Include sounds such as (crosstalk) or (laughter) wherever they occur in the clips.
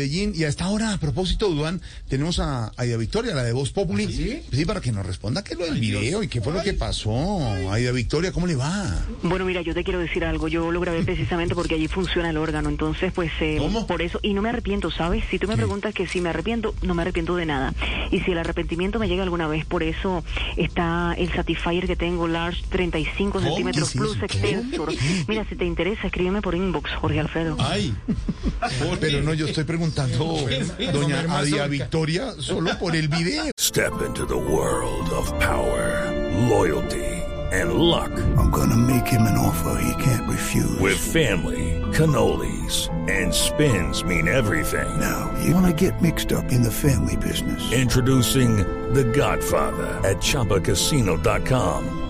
Medellín. Y a esta hora, a propósito, Duan, tenemos a Aida Victoria, la de Voz Populi. ¿Sí? sí, para que nos responda qué es lo del video y qué fue lo que pasó. Aida Victoria, ¿cómo le va? Bueno, mira, yo te quiero decir algo. Yo lo grabé precisamente porque allí funciona el órgano. Entonces, pues, eh, ¿Cómo? por eso. Y no me arrepiento, ¿sabes? Si tú me preguntas que si me arrepiento, no me arrepiento de nada. Y si el arrepentimiento me llega alguna vez, por eso está el Satisfyer que tengo, large 35 ¿Cómo? centímetros ¿Qué es plus extensor. Mira, si te interesa, escríbeme por inbox, Jorge Alfredo. Ay. Pero no, yo estoy preguntando, doña Aida Victoria, solo por el video. (laughs) Step into the world of power, loyalty, and luck. I'm gonna make him an offer he can't refuse. With family, cannolis, and spins mean everything. now, you wanna get mixed up in the family business. Introducing The Godfather at ChumbaCasino.com.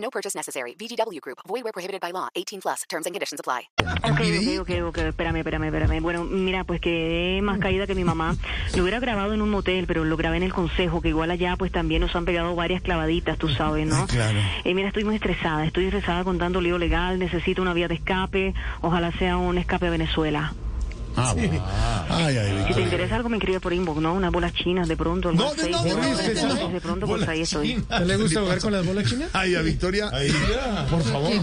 No purchase necessary. VGW Group. Void where prohibited by law. 18 plus. Terms and conditions apply. Ok, ok, ok, ok, espérame, espérame, espérame. Bueno, mira, pues quedé más caída que mi mamá. Lo hubiera grabado en un motel, pero lo grabé en el consejo, que igual allá pues también nos han pegado varias clavaditas, tú sabes, ¿no? Claro. Eh, mira, estoy muy estresada, estoy estresada con tanto lío legal, necesito una vía de escape, ojalá sea un escape a Venezuela. Ah, bueno. Ay, Aida Si te interesa algo, me escribe por inbox, ¿no? Unas bolas chinas, de pronto, algo No, así. no, no, Entonces, no, no. De pronto, pues ahí estoy. ¿No le gusta jugar con las bolas chinas? Aida Victoria, por favor. Qué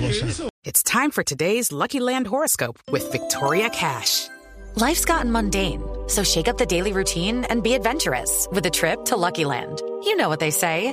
cosa. It's time for today's Lucky Land horoscope with Victoria Cash. Life's gotten mundane, so shake up the daily routine and be adventurous with a trip to Lucky Land. You know what they say.